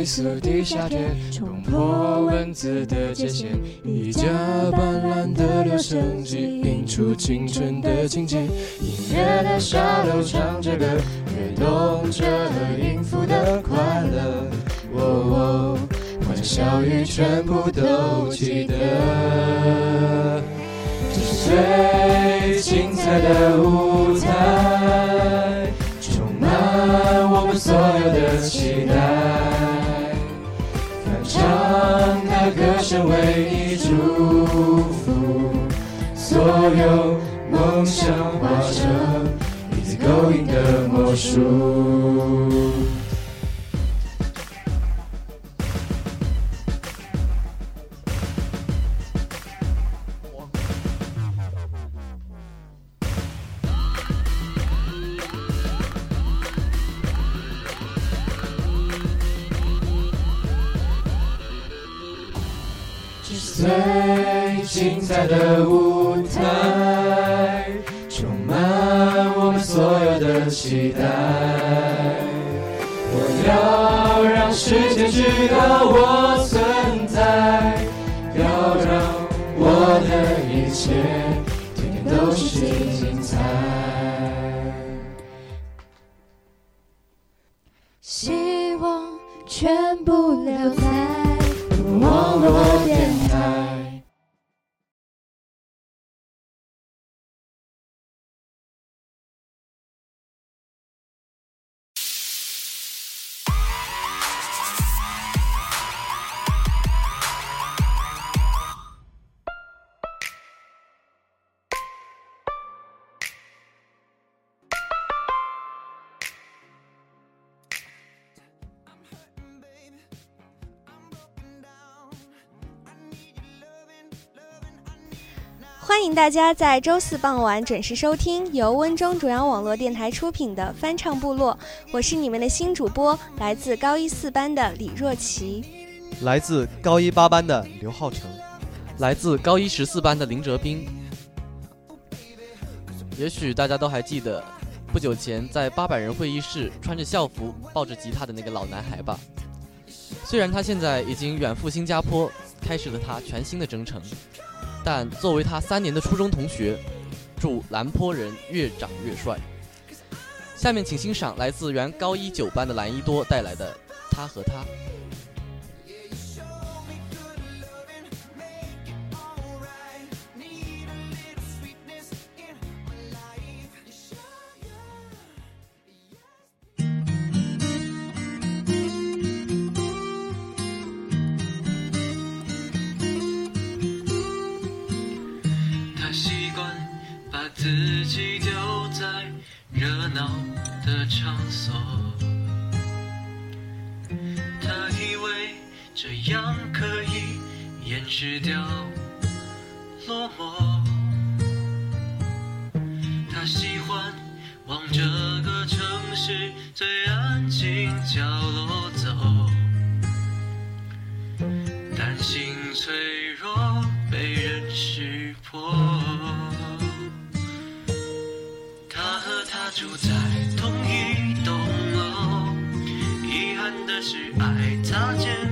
一列飞速地下铁，冲破文字的界限，一架斑斓的留声机，映出青春的情节。音乐的沙漏唱着歌，跃动着音符的快乐。哦哦，欢笑语全部都记得。这是最精彩的舞台，充满我们所有的期待。想为你祝福，所有梦想化成一次勾引的魔术。最精彩的舞台，充满我们所有的期待。我要让世界知道我存在，要让我的一切天天都是精彩。大家在周四傍晚准时收听由温州主阳网络电台出品的翻唱部落，我是你们的新主播，来自高一四班的李若琪。来自高一八班的刘浩成，来自高一十四班的林哲斌。也许大家都还记得，不久前在八百人会议室穿着校服抱着吉他的那个老男孩吧？虽然他现在已经远赴新加坡，开始了他全新的征程，但作为他三年的初中同学，祝兰坡人越长越帅。下面请欣赏来自原高一九班的蓝一多带来的《他和他》。住在同一栋楼，遗憾的是爱擦肩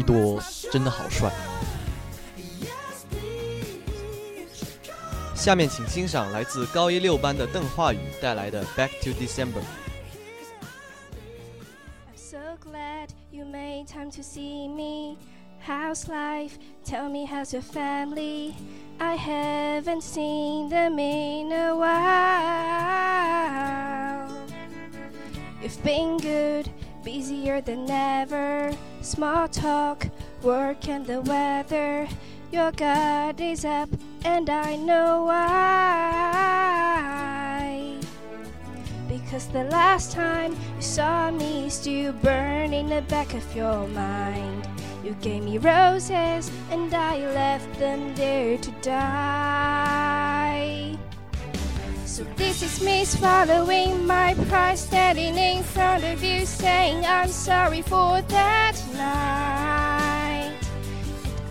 一多真的好帅。下面请欣赏来自高一六班的邓化宇带来的《Back to December》。I'm so glad you made time to see me. How's life? Tell me how's your family? I haven't seen them in a while. You've been good, busier than ever. Small talk, work, and the weather. Your guard is up, and I know why. Because the last time you saw me still burn in the back of your mind. You gave me roses, and I left them there to die. So this is me swallowing my pride, standing in front of you, saying I'm sorry for that night.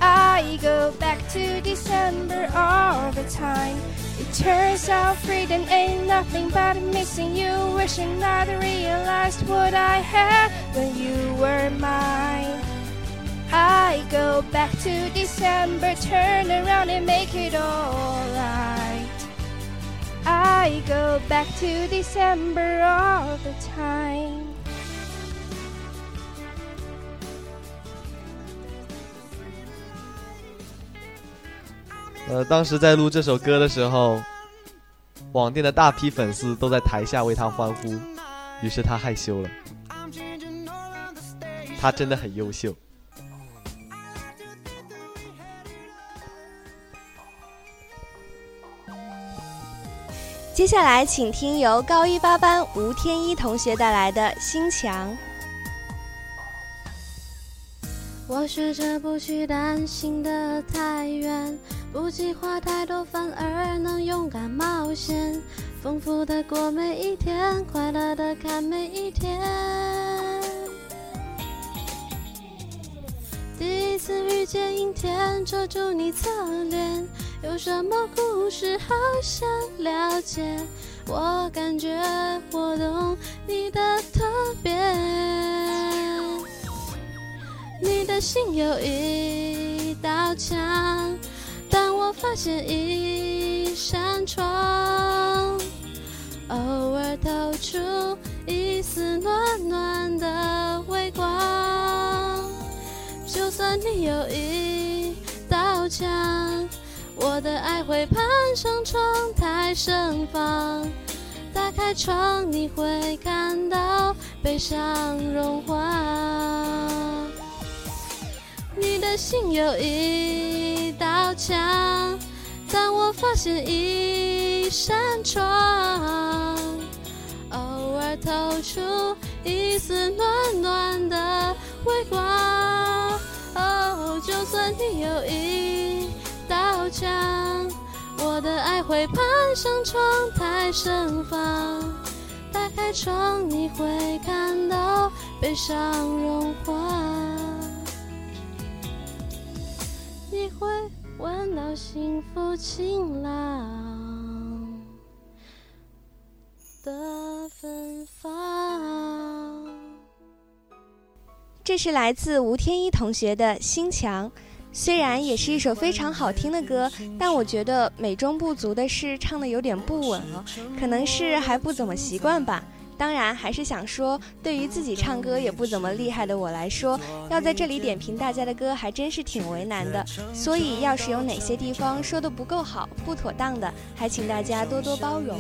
I go back to December all the time. It turns out freedom ain't nothing but missing you, wishing I'd realized what I had when you were mine. I go back to December, turn around and make it alright. I go back to December all the time. 呃，当时在录这首歌的时候，网店的大批粉丝都在台下为他欢呼，于是他害羞了。他真的很优秀。接下来，请听由高一八班吴天一同学带来的《心墙》。我学着不去担心的太远，不计划太多，反而能勇敢冒险，丰富的过每一天，快乐的看每一天。第一次遇见阴天，遮住你侧脸，有什么故事好想了解？我感觉我懂你的特别。你的心有一道墙，但我发现一扇窗，偶尔透出一丝暖暖的微光。就算你有一道墙，我的爱会攀上窗台盛放。打开窗，你会看到悲伤融化。你的心有一道墙，但我发现一扇窗，偶尔透出一丝暖暖的微光。哦，就算你有一道墙，我的爱会攀上窗台盛放。打开窗，你会看到悲伤融化。你会闻到幸福晴朗的芬芳。这是来自吴天一同学的《心墙》，虽然也是一首非常好听的歌，但我觉得美中不足的是唱的有点不稳了，可能是还不怎么习惯吧。当然，还是想说，对于自己唱歌也不怎么厉害的我来说，要在这里点评大家的歌，还真是挺为难的。所以，要是有哪些地方说的不够好、不妥当的，还请大家多多包容。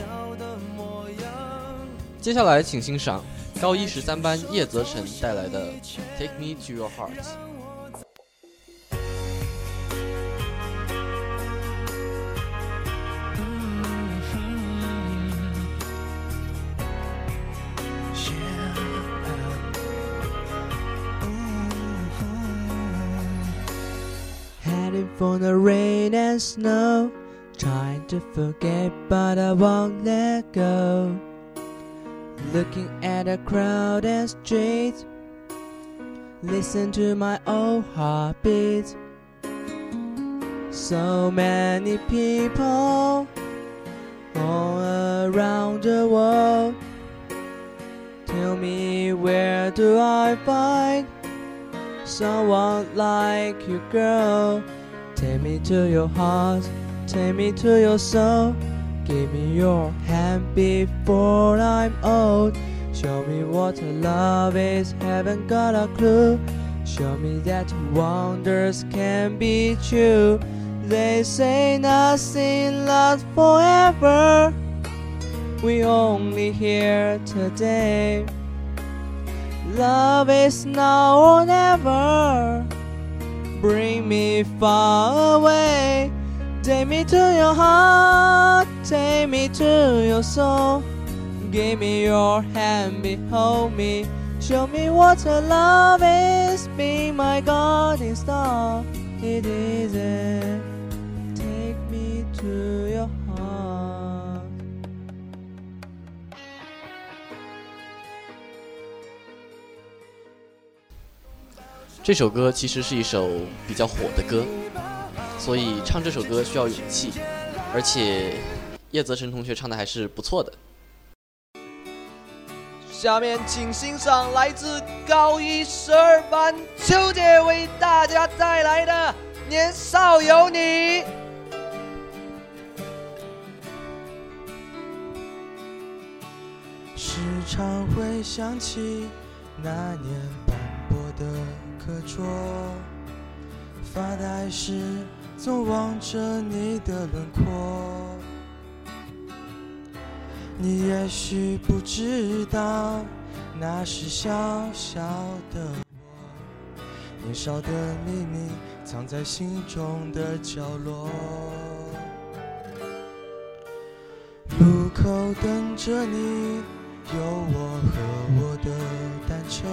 接下来，请欣赏高一十三班叶泽辰带来的《Take Me to Your Heart》。For the rain and snow, trying to forget, but I won't let go. Looking at the crowd and streets, listen to my own heartbeat. So many people all around the world. Tell me where do I find someone like you, girl? Take me to your heart, take me to your soul. Give me your hand before I'm old. Show me what love is, haven't got a clue. Show me that wonders can be true. They say nothing lasts forever. We only here today. Love is now or never. Bring me far away. Take me to your heart. Take me to your soul. Give me your hand, behold me. Show me what a love is. Be my guiding star. It is it. Take me to your 这首歌其实是一首比较火的歌，所以唱这首歌需要勇气，而且叶泽辰同学唱的还是不错的。下面请欣赏来自高一十二班秋姐为大家带来的《年少有你》。时常会想起那年斑驳的课桌，发呆时总望着你的轮廓。你也许不知道，那是小小的我，年少的秘密藏在心中的角落。路口等着你，有我和我的单车。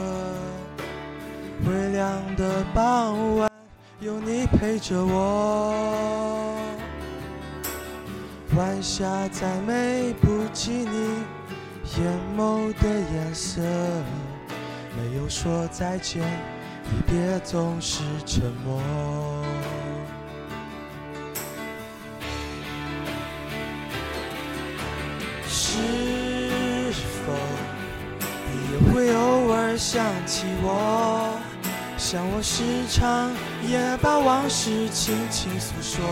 微凉的傍晚，有你陪着我。晚霞再美不及你眼眸的颜色，没有说再见，离别总是沉默。是否你也会偶尔想起我？像我时常也把往事轻轻诉说。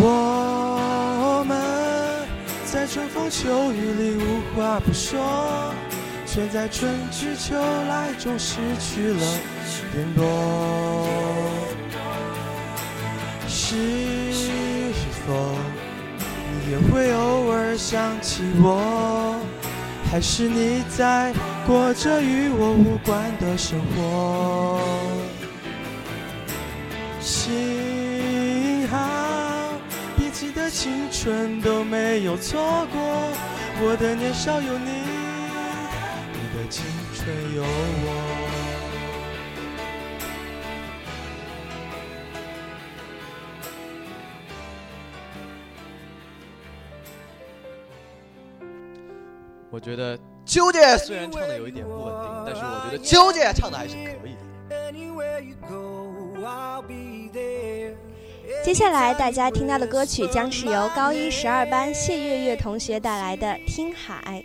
我们在春风秋雨里无话不说，却在春去秋来中失去了联络。是否你也会偶尔想起我？还是你在过着与我无关的生活？幸好彼此的青春都没有错过，我的年少有你，你的青春有我。我觉得秋姐虽然唱的有一点不稳定，但是我觉得纠结唱的还是可以的。接下来大家听到的歌曲将是由高一十二班谢月月同学带来的《听海》。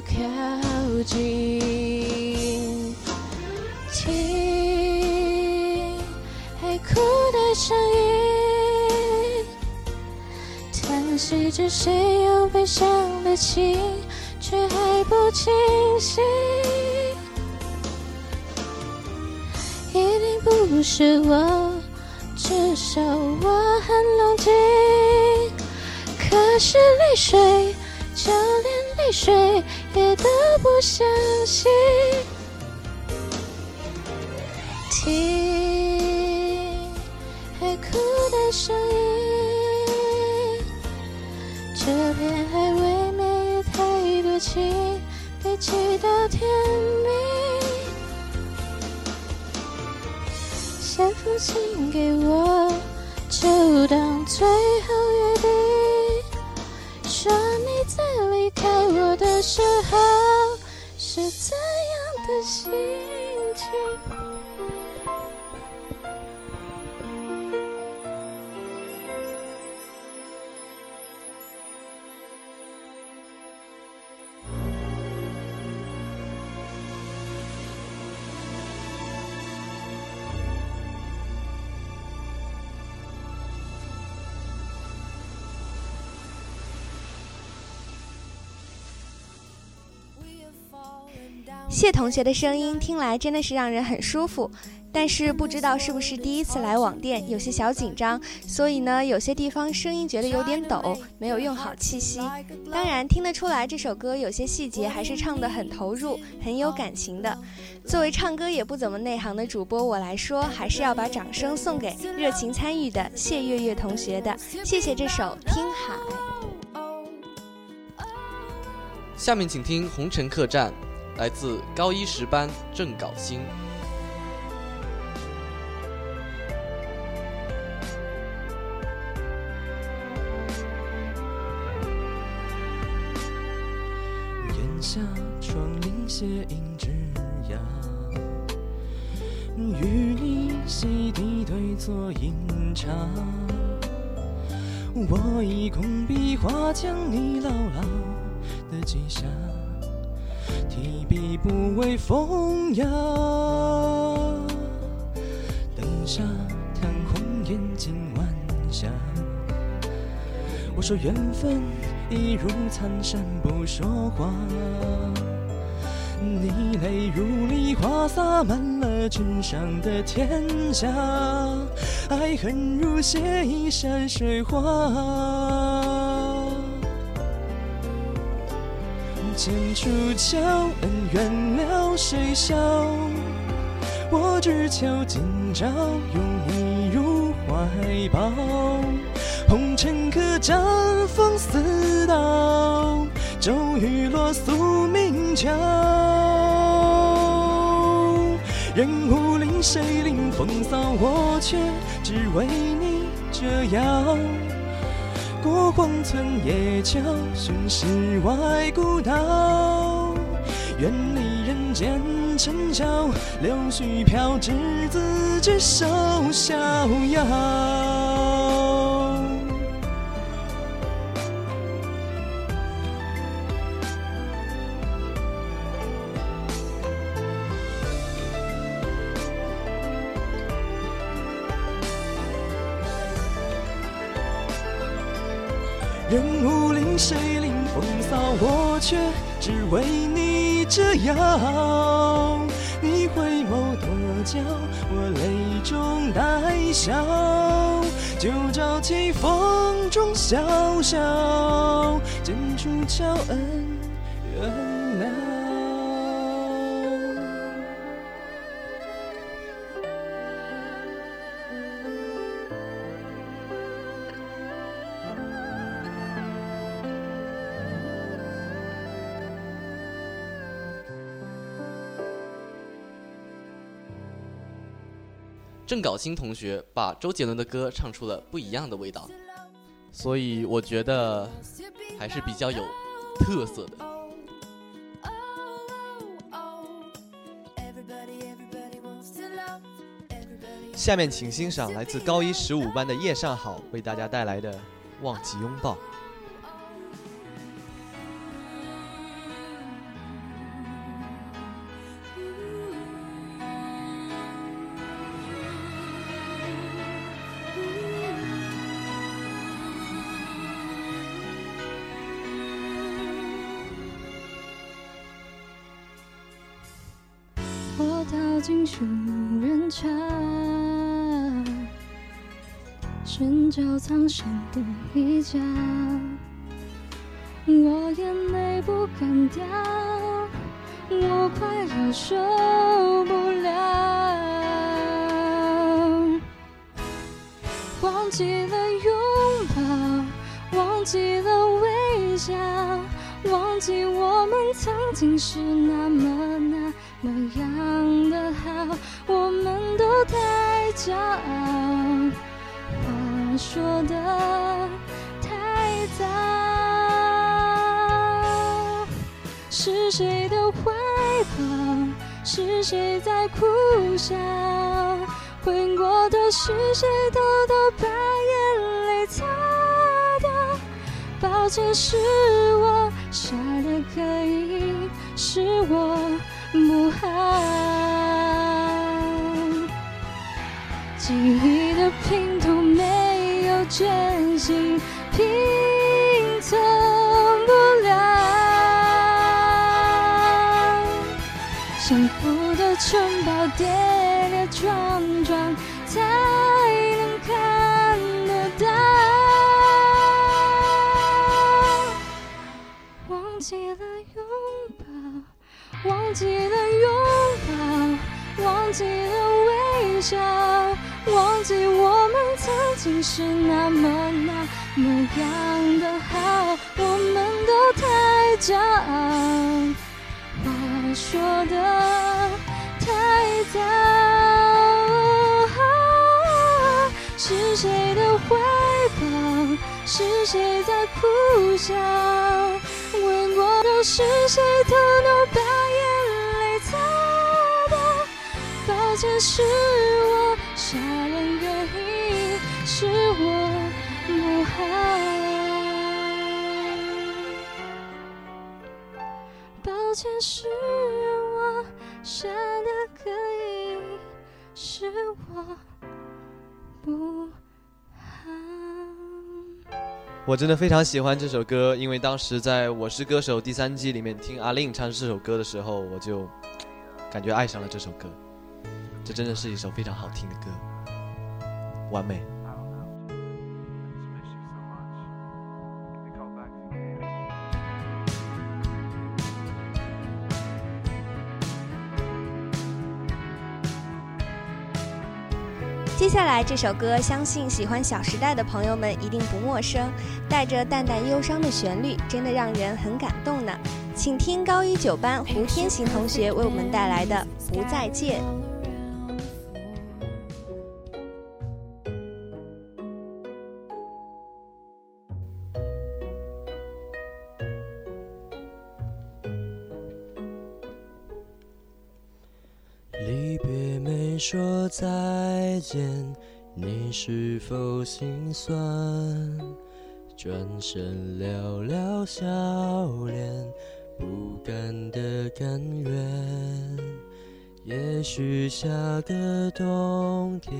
靠近，听海哭的声音，叹息着谁又悲伤的情，却还不清醒。一定不是我，至少我很冷静，可是泪水。就连泪水别的不相信，听海哭的声音，这片海未免也太多情，被记到天明。先父亲给我，就当最后心。谢同学的声音听来真的是让人很舒服，但是不知道是不是第一次来网店，有些小紧张，所以呢，有些地方声音觉得有点抖，没有用好气息。当然听得出来这首歌有些细节还是唱得很投入，很有感情的。作为唱歌也不怎么内行的主播我来说，还是要把掌声送给热情参与的谢月月同学的，谢谢这首《听海》。下面请听《红尘客栈》，来自高一十班郑镐星。檐下窗棂斜映枝桠，与你席地对坐饮茶。我以工笔画将你牢牢地记下，提笔不为风雅。灯下谈红颜今晚霞。我说缘分一如残山不说话，你泪如梨花洒满了纸上的天下，爱恨如血一山水画。剑出鞘，恩怨了谁笑？我只求今朝拥你入怀抱。红尘客栈风似刀，骤雨落宿命桥。人无令谁领风骚，我却只为你折腰。过荒村野桥，寻世外古道。远离人间尘嚣，柳絮飘执子之手逍遥。折腰。你回眸多娇，我泪中带笑，就朝起风中萧萧，剑出鞘，恩郑镐星同学把周杰伦的歌唱出了不一样的味道，所以我觉得还是比较有特色的。下面请欣赏来自高一十五班的叶尚好为大家带来的《忘记拥抱》。人茶，寻找藏身的一角。我眼泪不敢掉，我快要受不了。忘记了拥抱，忘记了微笑，忘记我们曾经是那么那么样的好，太骄傲，话说的太早。是谁的怀抱？是谁在苦笑？回过头，是谁偷偷把眼泪擦掉？抱歉，是我傻的可以，是我不好。记忆的拼图没有真心拼凑不了。幸福的城堡跌跌撞撞才能看得到。忘记了拥抱，忘记了拥抱，忘记了微笑，忘记我们曾经是那么那么样的好，我们都太骄傲。话说的太早，是谁的怀抱？是谁在哭笑？问过头，是谁偷偷把眼泪擦掉？抱歉，是我傻人原因，是我不好。抱歉，是我傻的可以，是我不好。我真的非常喜欢这首歌，因为当时在《我是歌手》第三季里面听阿令唱这首歌的时候，我就感觉爱上了这首歌。这真的是一首非常好听的歌，完美。接下来这首歌，相信喜欢《小时代》的朋友们一定不陌生，带着淡淡忧伤的旋律，真的让人很感动呢。请听高一九班胡天行同学为我们带来的《不再见》。再见，你是否心酸？转身寥寥笑脸，不甘的甘愿。也许下个冬天，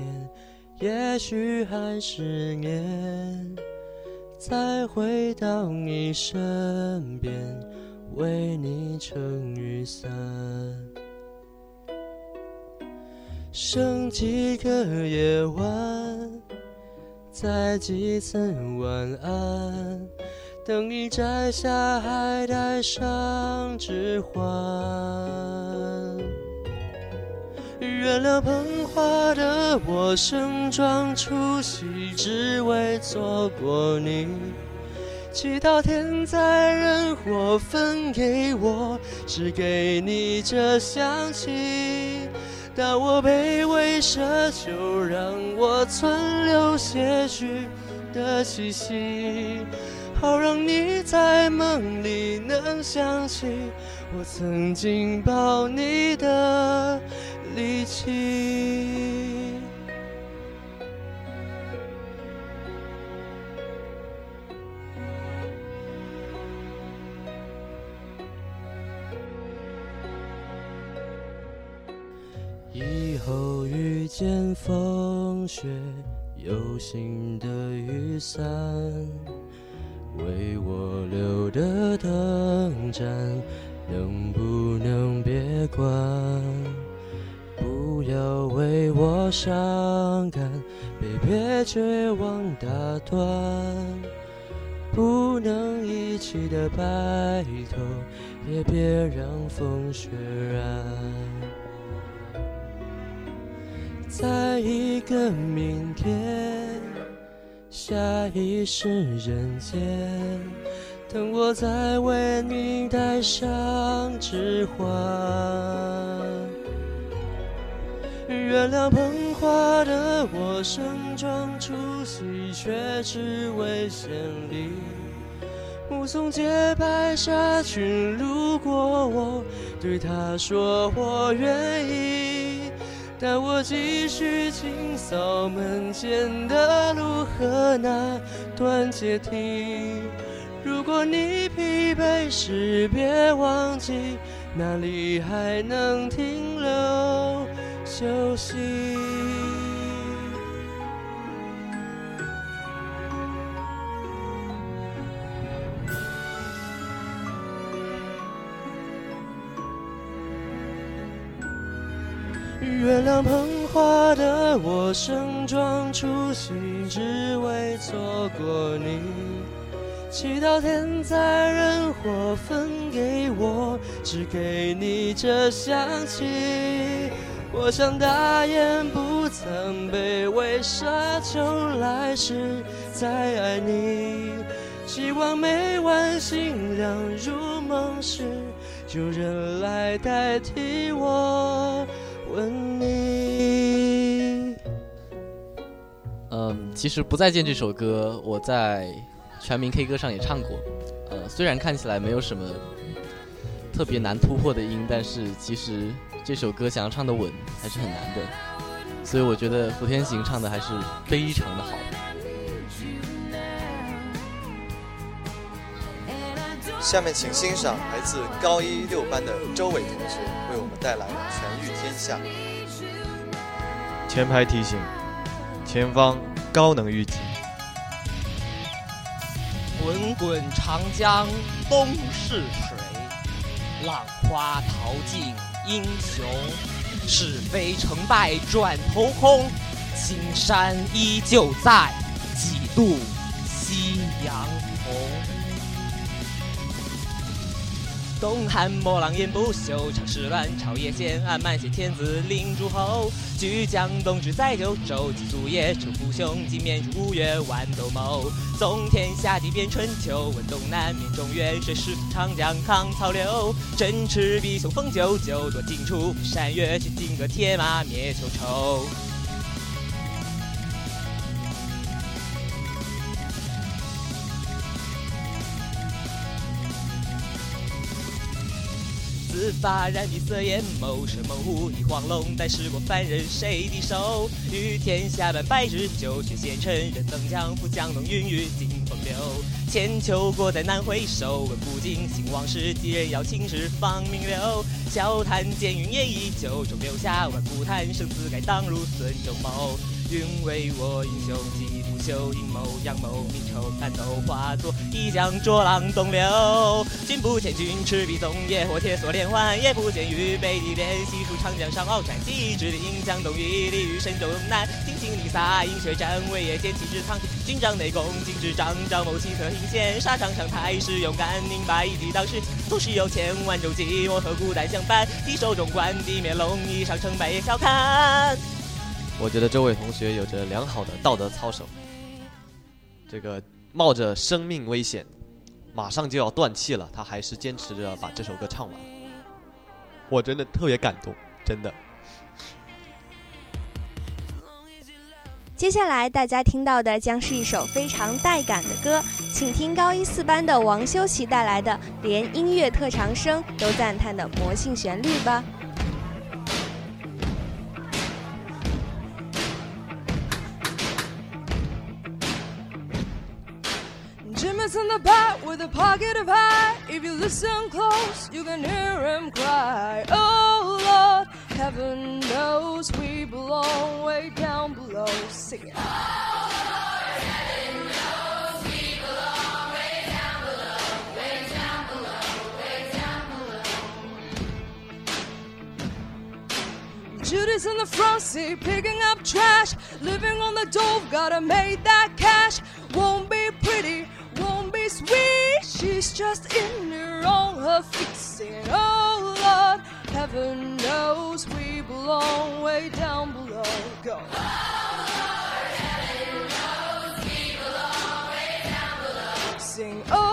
也许还是年，再回到你身边，为你撑雨伞。剩几个夜晚，再几次晚安，等你摘下还带上指环。原谅捧花的我，盛装出席，只为错过你。祈祷天灾人祸分给我，只给你这香气。当我卑微奢求，让我存留些许的气息，好让你在梦里能想起我曾经抱你的力气。见风雪，有新的雨伞，为我留的灯盏，能不能别关？不要为我伤感，别别绝望打断，不能一起的白头，也别让风雪染。在一个明天，下一世人间，等我再为你戴上指环。原谅捧花的我盛装出席，却只为献礼。目送洁白纱裙路过我，对他说我愿意，但我继续清扫门前的路和那段阶梯。如果你疲惫时，别忘记哪里还能停留休息。原谅捧花的我盛装出席，只为错过你。祈祷天灾人祸分给我，只给你这香气。我想大言不惭卑微奢求来世再爱你。希望每晚星亮入梦时，有人来代替我吻你。嗯，其实《不再见》这首歌，我在全民 K 歌上也唱过。呃，虽然看起来没有什么特别难突破的音，但是其实这首歌想要唱的稳还是很难的。所以我觉得胡天行唱的还是非常的好。下面请欣赏来自高一六班的周伟同学为我们带来《全御天下》。前排提醒：前方高能预警。滚滚长江东逝水，浪花淘尽英雄。是非成败转头空，青山依旧在，几度夕阳东汉末狼烟不休，长世乱朝野间，暗漫写天子令诸侯。巨江东至在九州，几足夜称父兄，几面如吴越万斗谋。纵天下地变春秋，问东南面中原，谁是长江抗曹刘？振翅比雄风九九，夺荆楚山岳，去金戈铁马灭秋愁。发染碧色眼眸，生猛虎一黄龙，但试过凡人谁敌手？与天下半百日久，却贤臣人登江赴江东云雨尽风流。千秋过再难回首，问古今兴往事，几人要青史芳名留？笑谈剑云烟依旧，终留下万古叹，生死该当如孙仲谋。云为我英雄，几不朽，阴谋阳谋，明仇暗斗，化作一江浊浪东流。君不见君赤壁纵野火，铁索连环，也不见于北地连西数长江上鳌山，气直临江东隅，立于神州南。尽情离洒饮血战，为也见气之苍天。军帐内共敬之章，张某奇特阴险，沙场上太师勇敢，明白一举当时。纵使有千万舟楫，我和孤单相伴。敌手中冠地面龙衣上城北笑看。我觉得这位同学有着良好的道德操守。这个冒着生命危险，马上就要断气了，他还是坚持着把这首歌唱完。我真的特别感动，真的。接下来大家听到的将是一首非常带感的歌，请听高一四班的王修齐带来的连音乐特长生都赞叹的魔性旋律吧。Pocket high. If you listen close, you can hear him cry. Oh Lord, heaven knows we belong way down below. Sing it. Judy's in the front seat picking up trash. Living on the dove, gotta make that cash. Won't She's just in the wrong. her feet saying, Oh Lord, heaven knows we belong way down below. Go. Oh Lord, heaven knows we belong way down below. Sing, oh.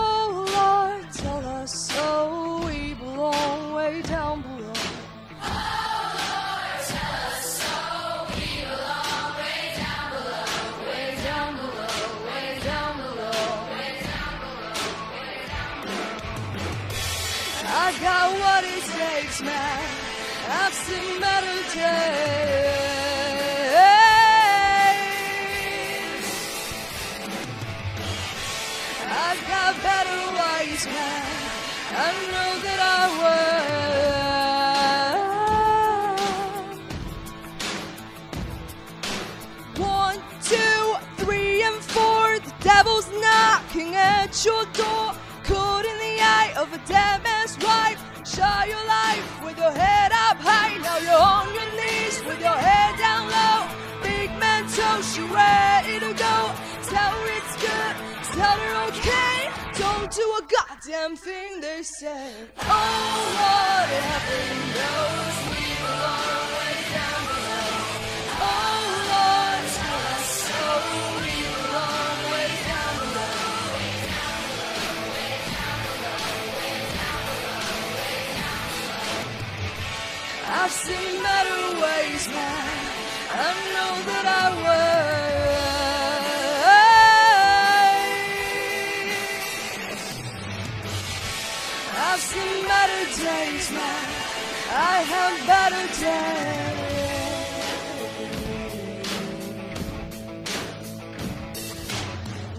Man. I've seen better days. I've got better ways, man. I know that I will. One, two, three, and four. The devil's knocking at your door. Caught in the eye of a dead man's wife. Share your life with your head up high. Now you're on your knees with your head down low. Big man toast you ready to go. Tell her it's good. Tell her okay. Don't do a goddamn thing they say. Oh Lord, heaven knows I've seen better ways, man. I know that I will. I've seen better days, man. I have better days.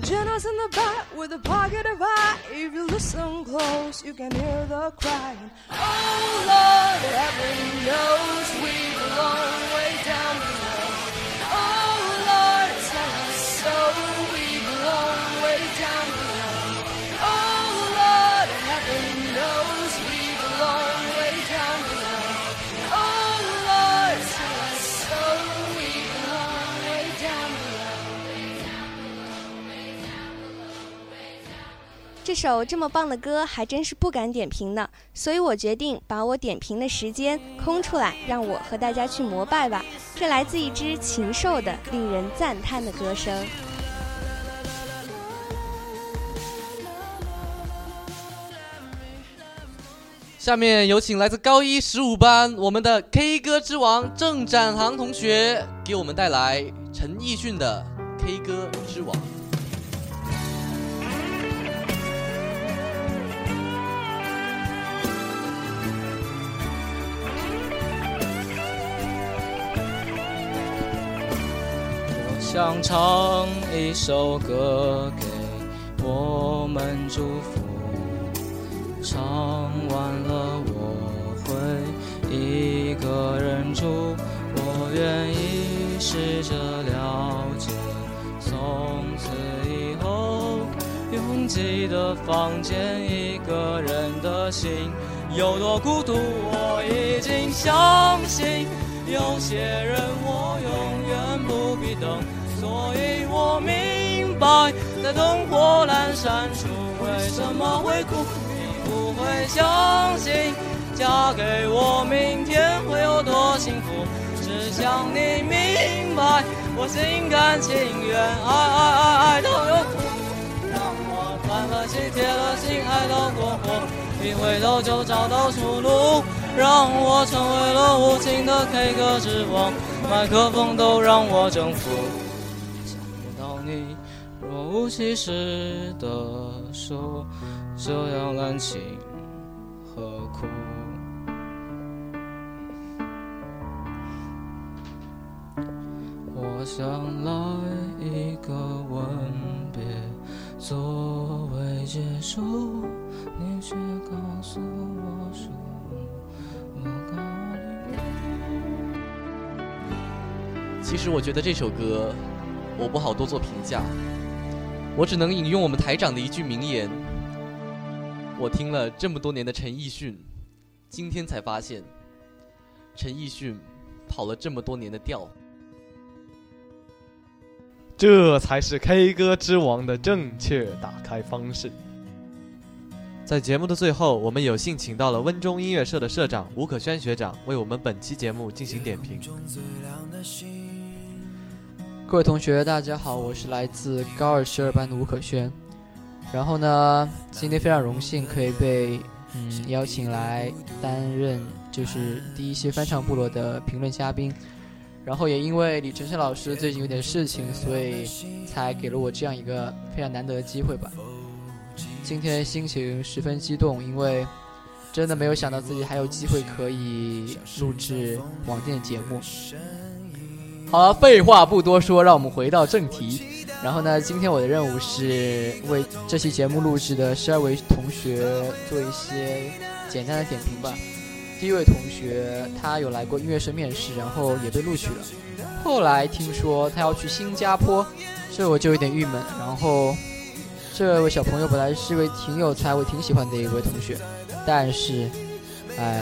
Jenna's in the back with a pocket eye. If you listen close, you can hear the crying. Oh Lord, heaven knows we belong way down 这首这么棒的歌还真是不敢点评呢，所以我决定把我点评的时间空出来，让我和大家去膜拜吧。这来自一只禽兽的令人赞叹的歌声。下面有请来自高一十五班我们的 K 歌之王郑展航同学，给我们带来陈奕迅的《K 歌之王》。想唱一首歌给我们祝福，唱完了我会一个人住，我愿意试着了解，从此以后拥挤的房间，一个人的心有多孤独，我已经相信。有些人我永远不必等，我明白，在灯火阑珊处为什么会哭。你不会相信，嫁给我明天会有多幸福。只想你明白，我心甘情愿，爱爱爱爱到有苦，让我断了心，铁了心，爱到过火，一回头就找到出路。让我成为了无情的 K 歌之王，麦克风都让我征服。的说这样滥情何苦？我想来一个吻别作为结束，你却告诉我说。其实我觉得这首歌，我不好多做评价，我只能引用我们台长的一句名言。我听了这么多年的陈奕迅，今天才发现，陈奕迅跑了这么多年的调。这才是 K 歌之王的正确打开方式。在节目的最后，我们有幸请到了温中音乐社的社长吴可轩学长，为我们本期节目进行点评。各位同学，大家好，我是来自高二十二班的吴可轩。然后呢，今天非常荣幸可以被嗯邀请来担任就是第一期翻唱部落的评论嘉宾。然后也因为李晨晨老师最近有点事情，所以才给了我这样一个非常难得的机会吧。今天心情十分激动，因为真的没有想到自己还有机会可以录制网店节目。好了，废话不多说，让我们回到正题。然后呢，今天我的任务是为这期节目录制的十二位同学做一些简单的点评吧。第一位同学他有来过音乐生面试，然后也被录取了。后来听说他要去新加坡，这我就有点郁闷。然后这位小朋友本来是一位挺有才，我挺喜欢的一位同学，但是，哎，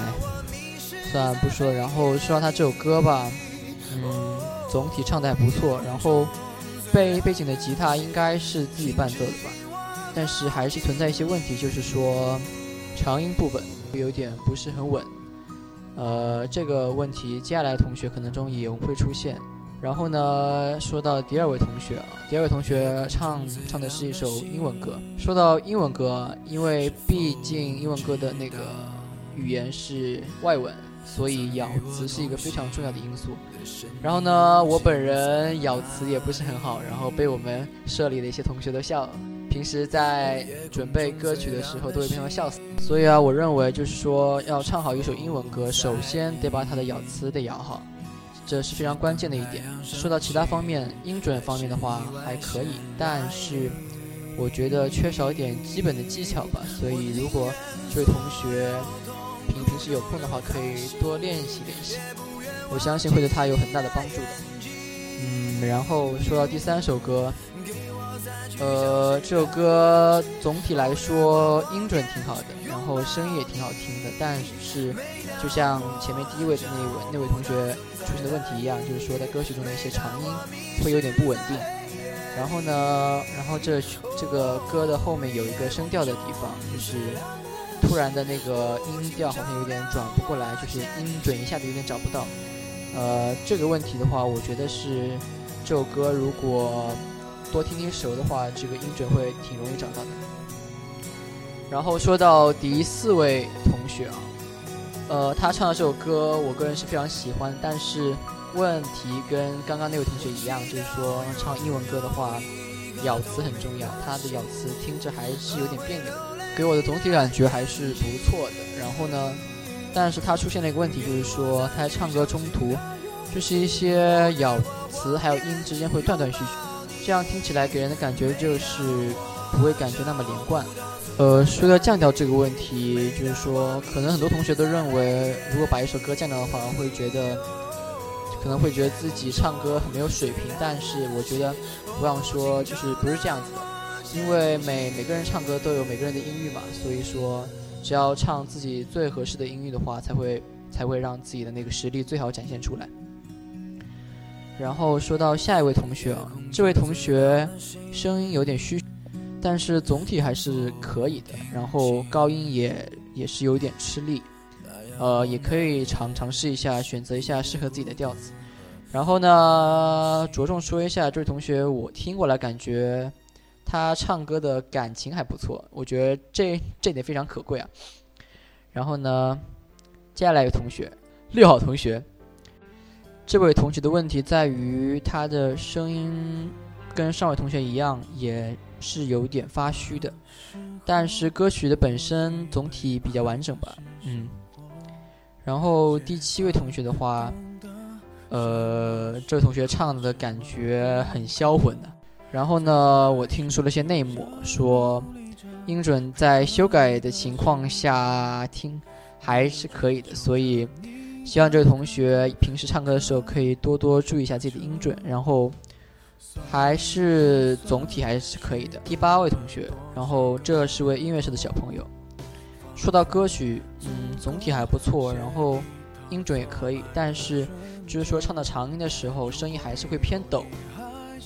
算了不说了。然后说到他这首歌吧，嗯，总体唱的还不错。然后背背景的吉他应该是自己伴奏的吧，但是还是存在一些问题，就是说长音部分有点不是很稳。呃，这个问题接下来同学可能中也会出现。然后呢，说到第二位同学啊，第二位同学唱唱的是一首英文歌。说到英文歌，因为毕竟英文歌的那个语言是外文，所以咬词是一个非常重要的因素。然后呢，我本人咬词也不是很好，然后被我们社里的一些同学都笑了。平时在准备歌曲的时候，都会被他们笑死。所以啊，我认为就是说，要唱好一首英文歌，首先 得把它的咬词得咬好。这是非常关键的一点。说到其他方面，音准方面的话还可以，但是我觉得缺少一点基本的技巧吧。所以，如果这位同学平平时有空的话，可以多练习练习，我相信会对他有很大的帮助的。嗯，然后说到第三首歌，呃，这首歌总体来说音准挺好的，然后声音也挺好听的，但是就像前面第一位的那位那位同学。出现的问题一样，就是说在歌曲中的一些长音会有点不稳定。然后呢，然后这这个歌的后面有一个声调的地方，就是突然的那个音调好像有点转不过来，就是音准一下子有点找不到。呃，这个问题的话，我觉得是这首歌如果多听听熟的话，这个音准会挺容易找到的。然后说到第四位同学啊。呃，他唱的这首歌，我个人是非常喜欢，但是问题跟刚刚那位同学一样，就是说唱英文歌的话，咬词很重要，他的咬词听着还是有点别扭，给我的总体感觉还是不错的。然后呢，但是他出现了一个问题，就是说他在唱歌中途，就是一些咬词还有音之间会断断续续，这样听起来给人的感觉就是不会感觉那么连贯。呃，说到降调这个问题，就是说，可能很多同学都认为，如果把一首歌降调的话，会觉得可能会觉得自己唱歌很没有水平。但是我觉得，不要说，就是不是这样子的，因为每每个人唱歌都有每个人的音域嘛，所以说，只要唱自己最合适的音域的话，才会才会让自己的那个实力最好展现出来。然后说到下一位同学啊，这位同学声音有点虚。但是总体还是可以的，然后高音也也是有点吃力，呃，也可以尝尝试一下，选择一下适合自己的调子。然后呢，着重说一下这位同学，我听过来感觉他唱歌的感情还不错，我觉得这这点非常可贵啊。然后呢，接下来一位同学，六号同学，这位同学的问题在于他的声音跟上位同学一样，也。是有点发虚的，但是歌曲的本身总体比较完整吧，嗯。然后第七位同学的话，呃，这位同学唱的感觉很销魂的。然后呢，我听说了些内幕，说音准在修改的情况下听还是可以的，所以希望这位同学平时唱歌的时候可以多多注意一下自己的音准，然后。还是总体还是可以的。第八位同学，然后这是位音乐社的小朋友。说到歌曲，嗯，总体还不错，然后音准也可以，但是就是说唱到长音的时候，声音还是会偏抖。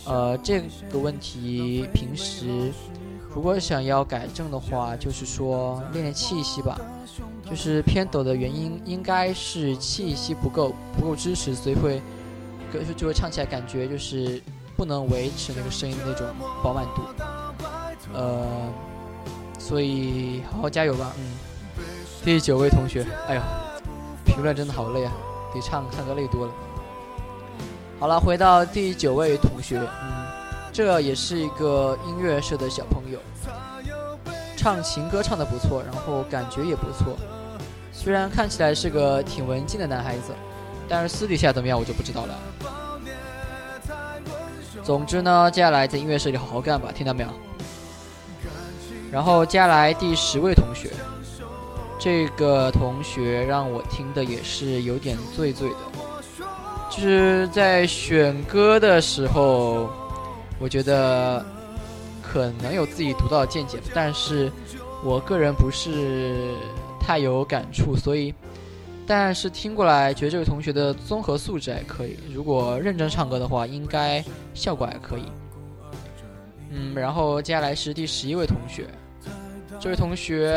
呃，这个问题平时如果想要改正的话，就是说练练气息吧。就是偏抖的原因应该是气息不够，不够支持，所以会歌就会唱起来感觉就是。不能维持那个声音那种饱满度，呃，所以好好加油吧，嗯。第九位同学，哎呀，评论真的好累啊，比唱唱歌累多了。好了，回到第九位同学，嗯，这也是一个音乐社的小朋友，唱情歌唱的不错，然后感觉也不错，虽然看起来是个挺文静的男孩子，但是私底下怎么样我就不知道了。总之呢，接下来在音乐社里好好干吧，听到没有？然后接下来第十位同学，这个同学让我听的也是有点醉醉的，就是在选歌的时候，我觉得可能有自己独到的见解，但是我个人不是太有感触，所以，但是听过来觉得这位同学的综合素质还可以，如果认真唱歌的话，应该效果还可以。嗯，然后接下来是第十一位同学。这位同学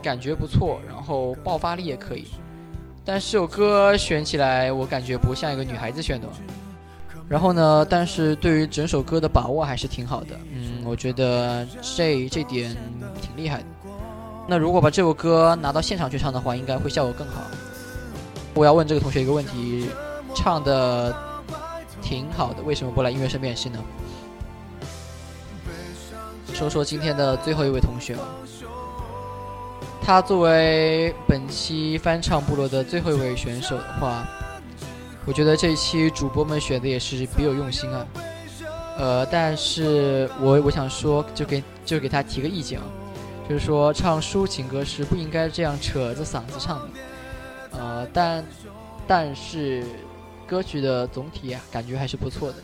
感觉不错，然后爆发力也可以，但是这首歌选起来我感觉不像一个女孩子选的。然后呢，但是对于整首歌的把握还是挺好的，嗯，我觉得这这点挺厉害的。那如果把这首歌拿到现场去唱的话，应该会效果更好。我要问这个同学一个问题：唱的挺好的，为什么不来音乐生练习呢？说说今天的最后一位同学吧。他作为本期翻唱部落的最后一位选手的话，我觉得这一期主播们选的也是别有用心啊。呃，但是我我想说，就给就给他提个意见啊，就是说唱抒情歌是不应该这样扯着嗓子唱的。呃，但但是歌曲的总体啊，感觉还是不错的。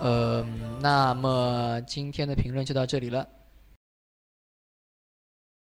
呃，那么今天的评论就到这里了。